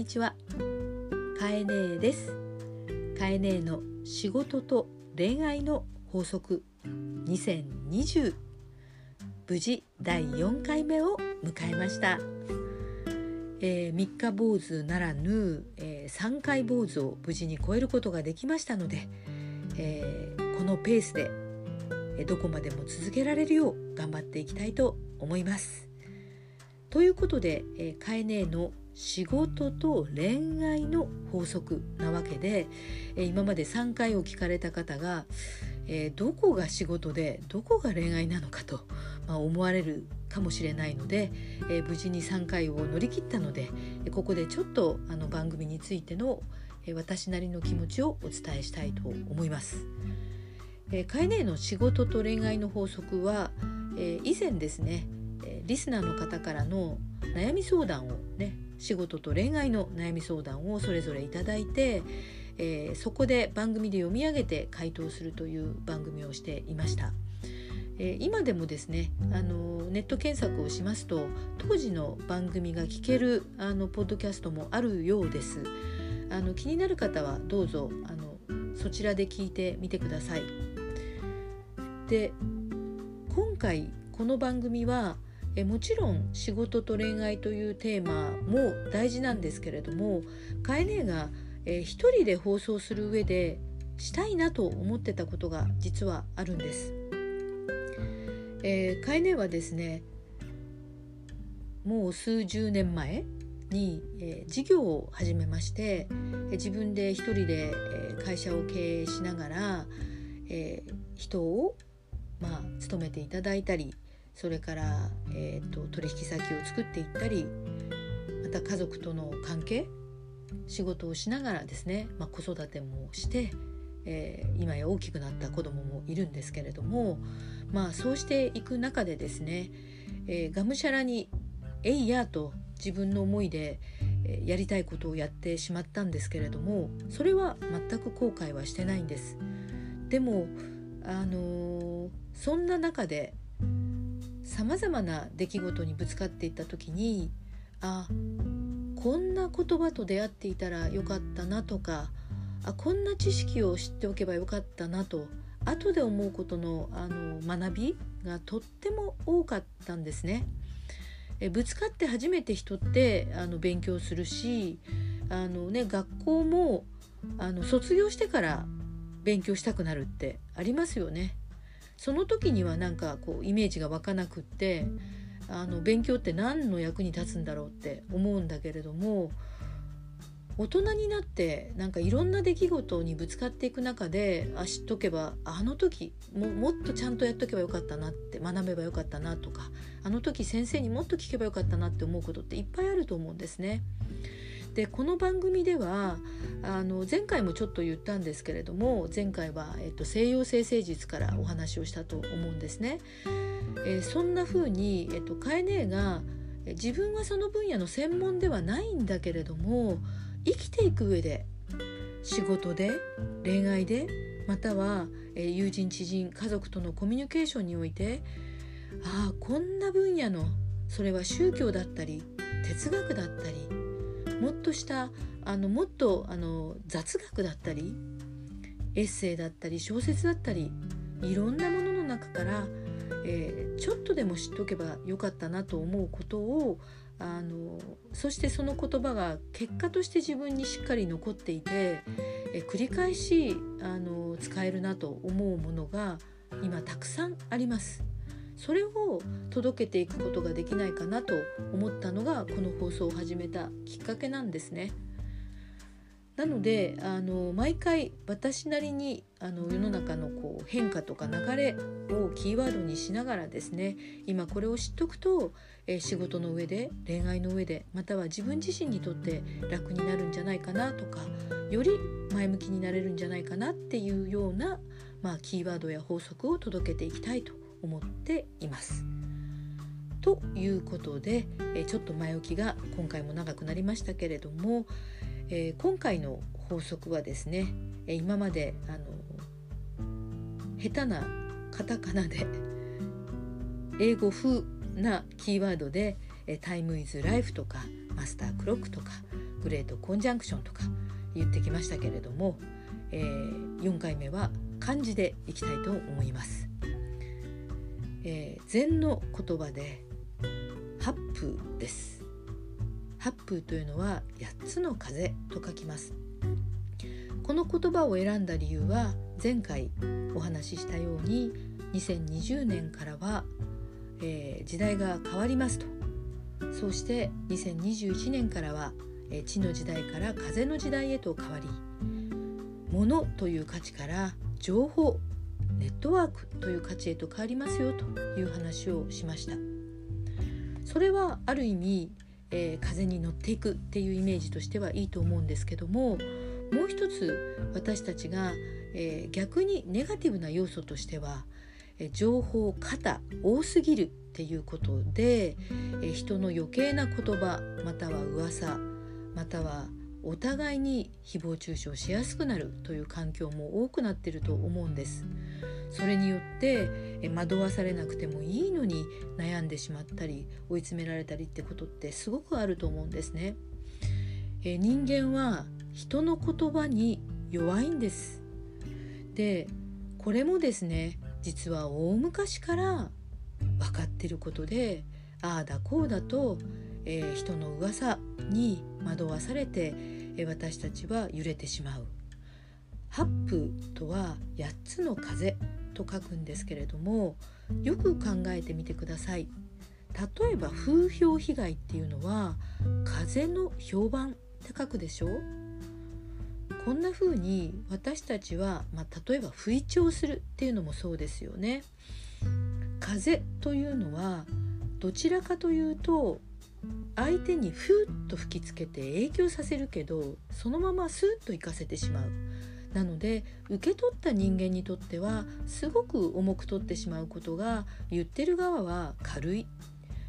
にちは。かえねえです。かえねえの仕事と恋愛の法則。2020無事第4回目を迎えました、えー、3日坊主ならぬ、えー、3回坊主を無事に超えることができましたので、えー、このペースでどこまでも続けられるよう頑張っていきたいと思います。ということで、えー、カエネの仕事と恋愛の法則なわけで、え、今まで3回を聞かれた方が、えー、どこが仕事でどこが恋愛なのかと、まあ、思われるかもしれないので、えー、無事に3回を乗り切ったのでここでちょっとあの番組についての、え私なりの気持ちをお伝えしたいと思います。えー、カエネの仕事と恋愛の法則は、え以前ですねリスナーの方からの悩み相談をね仕事と恋愛の悩み相談をそれぞれいただいて、えー、そこで番組で読み上げて回答するという番組をしていました。えー、今でもですねあのネット検索をしますと当時の番組が聞けるあのポッドキャストもあるようです。あの気になる方はどうぞあのそちらで聞いてみてください。で今回この番組はえもちろん仕事と恋愛というテーマも大事なんですけれどもカエネが、え一人で放送する上でしたいなと思ってたことが実はあるんです。えー、カエネはですねもう数十年前に、えー、事業を始めまして、えー、自分で一人で、えー、会社を経営しながら、えー、人を、まあ、勤めていただいたりそれから、えーと、取引先を作っていったりまた家族との関係仕事をしながらですね、まあ、子育てもして、えー、今や大きくなった子供もいるんですけれどもまあそうしていく中でですね、えー、がむしゃらに「えいや」と自分の思いで、やりたいことをやってしまったんですけれどもそれは全く後悔はしてないんです。でもあのそんな中でさまざまな出来事にぶつかっていった時にあこんな言葉と出会っていたらよかったなとかあこんな知識を知っておけばよかったなと後で思うことのあの学びがとっても多かったんですね。えぶつかって初めて人ってあの勉強するしあの、ね、学校もあの卒業してから勉強したくなるってありますよね。その時にはなんかこうイメージが湧かなくってあの勉強って何の役に立つんだろうって思うんだけれども大人になってなんかいろんな出来事にぶつかっていく中であ知っとけばあの時ももっとちゃんとやっとけばよかったなって学べばよかったなとかあの時先生にもっと聞けばよかったなって思うことっていっぱいあると思うんですね。でこの番組ではあの前回もちょっと言ったんですけれども前回は、えっと、西洋生成術からお話をしたと思うんですね。えー、そんな風に、えっと、カエネが自分はその分野の専門ではないんだけれども生きていく上で仕事で恋愛でまたは、えー、友人知人家族とのコミュニケーションにおいてああこんな分野のそれは宗教だったり哲学だったりもっとしたあのもっとあの雑学だったりエッセイだったり小説だったりいろんなものの中から、えー、ちょっとでも知っておけばよかったなと思うことをあのそしてその言葉が結果として自分にしっかり残っていて、え繰り返しあの使えるなと思うものが今たくさんあります。それを届けていくことができないかなと思ったのがこの放送を始めたきっかけなんですね。なのであの毎回私なりにあの世の中のこう変化とか流れをキーワードにしながらですね今これを知っとくと、え、仕事の上で恋愛の上でまたは自分自身にとって楽になるんじゃないかなとかより前向きになれるんじゃないかなっていうような、まあ、キーワードや法則を届けていきたいと思っています。ということで、えちょっと前置きが今回も長くなりましたけれども、え今回の法則はですね今まであの下手なカタカナで 英語風なキーワードで「タイムイズライフとか「マスタークロック」とかグレートコンジャンクションとか言ってきましたけれども、え、4回目は漢字でいきたいと思います。えー、禅の言葉で八風です。八風というのは8つの風と書きます。この言葉を選んだ理由は前回お話ししたように2020年からは、えー、時代が変わりますと。そして2021年からは、えー、地の時代から風の時代へと変わり物という価値から情報ネットワークという価値へと変わりますよという話をしましたそれはある意味、えー、風に乗っていくっていうイメージとしてはいいと思うんですけどももう一つ私たちが、えー、逆にネガティブな要素としては、えー、情報過多多すぎるっていうことで、え、人の余計な言葉または噂またはお互いに誹謗中傷しやすくなるという環境も多くなってると思うんです。それによって惑わされなくてもいいのに悩んでしまったり追い詰められたりってことってすごくあると思うんですね。え人間は人の言葉に弱いんです。でこれもですね実は大昔から分かってることでああだこうだと、えー、人の噂に惑わされて、えー、私たちは揺れてしまう。八風とは8つの風と書くんですけれどもよく考えてみてください。例えば風評被害っていうのは風の評判って書くでしょ？こんな風に私たちは、まあ、例えば不意調するっていうのもそうですよね。風というのはどちらかというと相手にふーっと吹きつけて影響させるけどそのままスーッと行かせてしまう。なので受け取った人間にとってはすごく重く取ってしまうことが言ってる側は軽い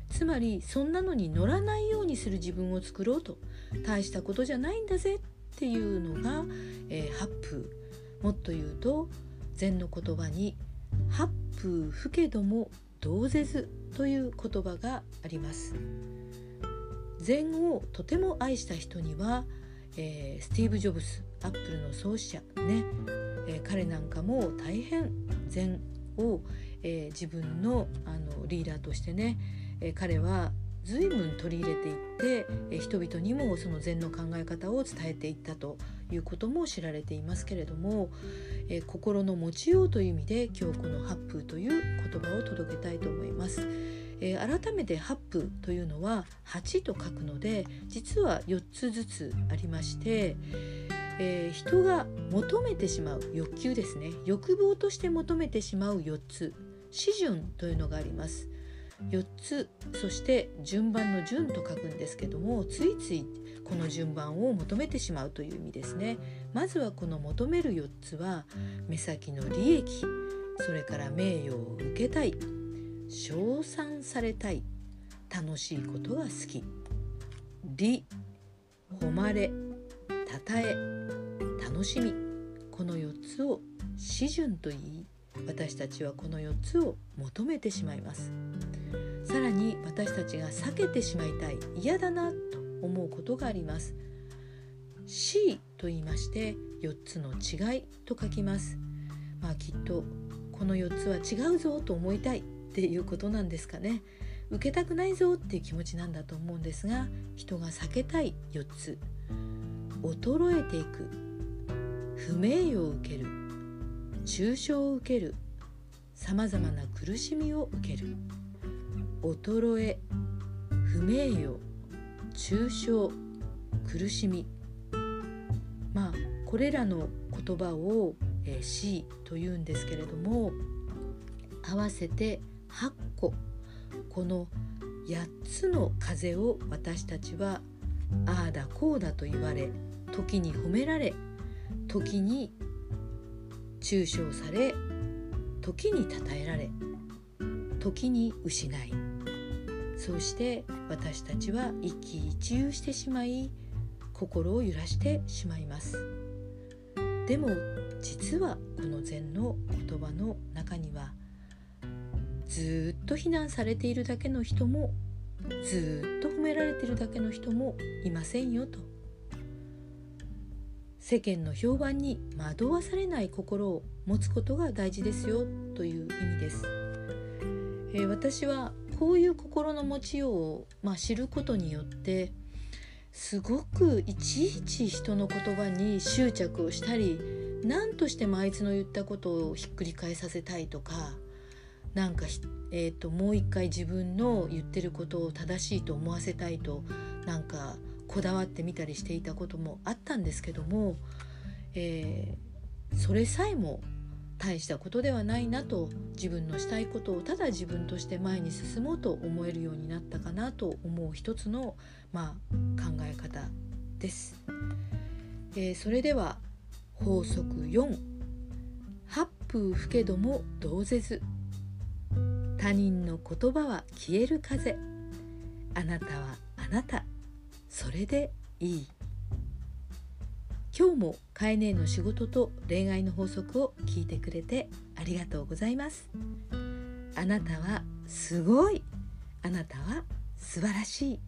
つまりそんなのに乗らないようにする自分を作ろうと大したことじゃないんだぜっていうのが、えー、八風もっと言うと禅の言葉に「八風不けども同ぜず」という言葉があります。禅をとても愛した人には、えー、スティーブ・ジョブスアップルの創始者ね、えー、彼なんかも大変禅を、えー、自分のあのリーダーとしてね、えー、彼は随分取り入れていって、え人々にもその禅の考え方を伝えていったということも知られていますけれども、え心の持ちようという意味で今日この「八風」という言葉を届けたいと思います。えー、改めて八風というのは8と書くので実は4つずつありまして、えー、人が求めてしまう欲求ですね。欲望として求めてしまう4つ。四順というのがあります。4つそして順番の順と書くんですけどもついついこの順番を求めてしまうという意味ですね。まずはこの求める4つは目先の利益それから名誉を受けたい称賛されたい楽しいことが好き。利誉れたたえ楽しみ。この4つを始順と言い私たちはこの4つを求めてしまいます。さらに私たちが避けてしまいたい嫌だなと思うことがあります。C と言いまして4つの違いと書きます。まあきっとこの4つは違うぞと思いたいっていうことなんですかね。受けたくないぞっていう気持ちなんだと思うんですが人が避けたい4つ。衰えていく。不名誉を受ける。抽象を受ける。さまざまな苦しみを受ける。衰え不名誉抽象苦しみ。まあこれらの言葉を「えー、C」というんですけれども合わせて8個。この8つの風を私たちはああだこうだと言われ時に褒められ時に抽象され時に称えられ時に失いそうして私たちは一喜一憂してしまい心を揺らしてしまいます。でも実はこの禅の言葉の中にはずっと非難されているだけの人もずっと褒められているだけの人もいませんよと。世間の評判に惑わされない心を持つことが大事ですよという意味です。えー、私はこういう心の持ちようを、まあ、知ることによってすごくいちいち人の言葉に執着をしたり何としてもあいつの言ったことをひっくり返させたいとかなんか、えーと、もう一回自分の言ってることを正しいと思わせたいとなんかこだわってみたりしていたこともあったんですけども、えー、それさえも大したことではないなと自分のしたいことをただ自分として前に進もうと思えるようになったかなと思う一つの、まあ、考え方です。えー、それでは法則4八風吹けども同ぜず。他人の言葉は消える風。あなたはあなた。それでいい。今日もカエネの仕事と恋愛の法則を聞いてくれてありがとうございます。あなたはすごい。あなたは素晴らしい。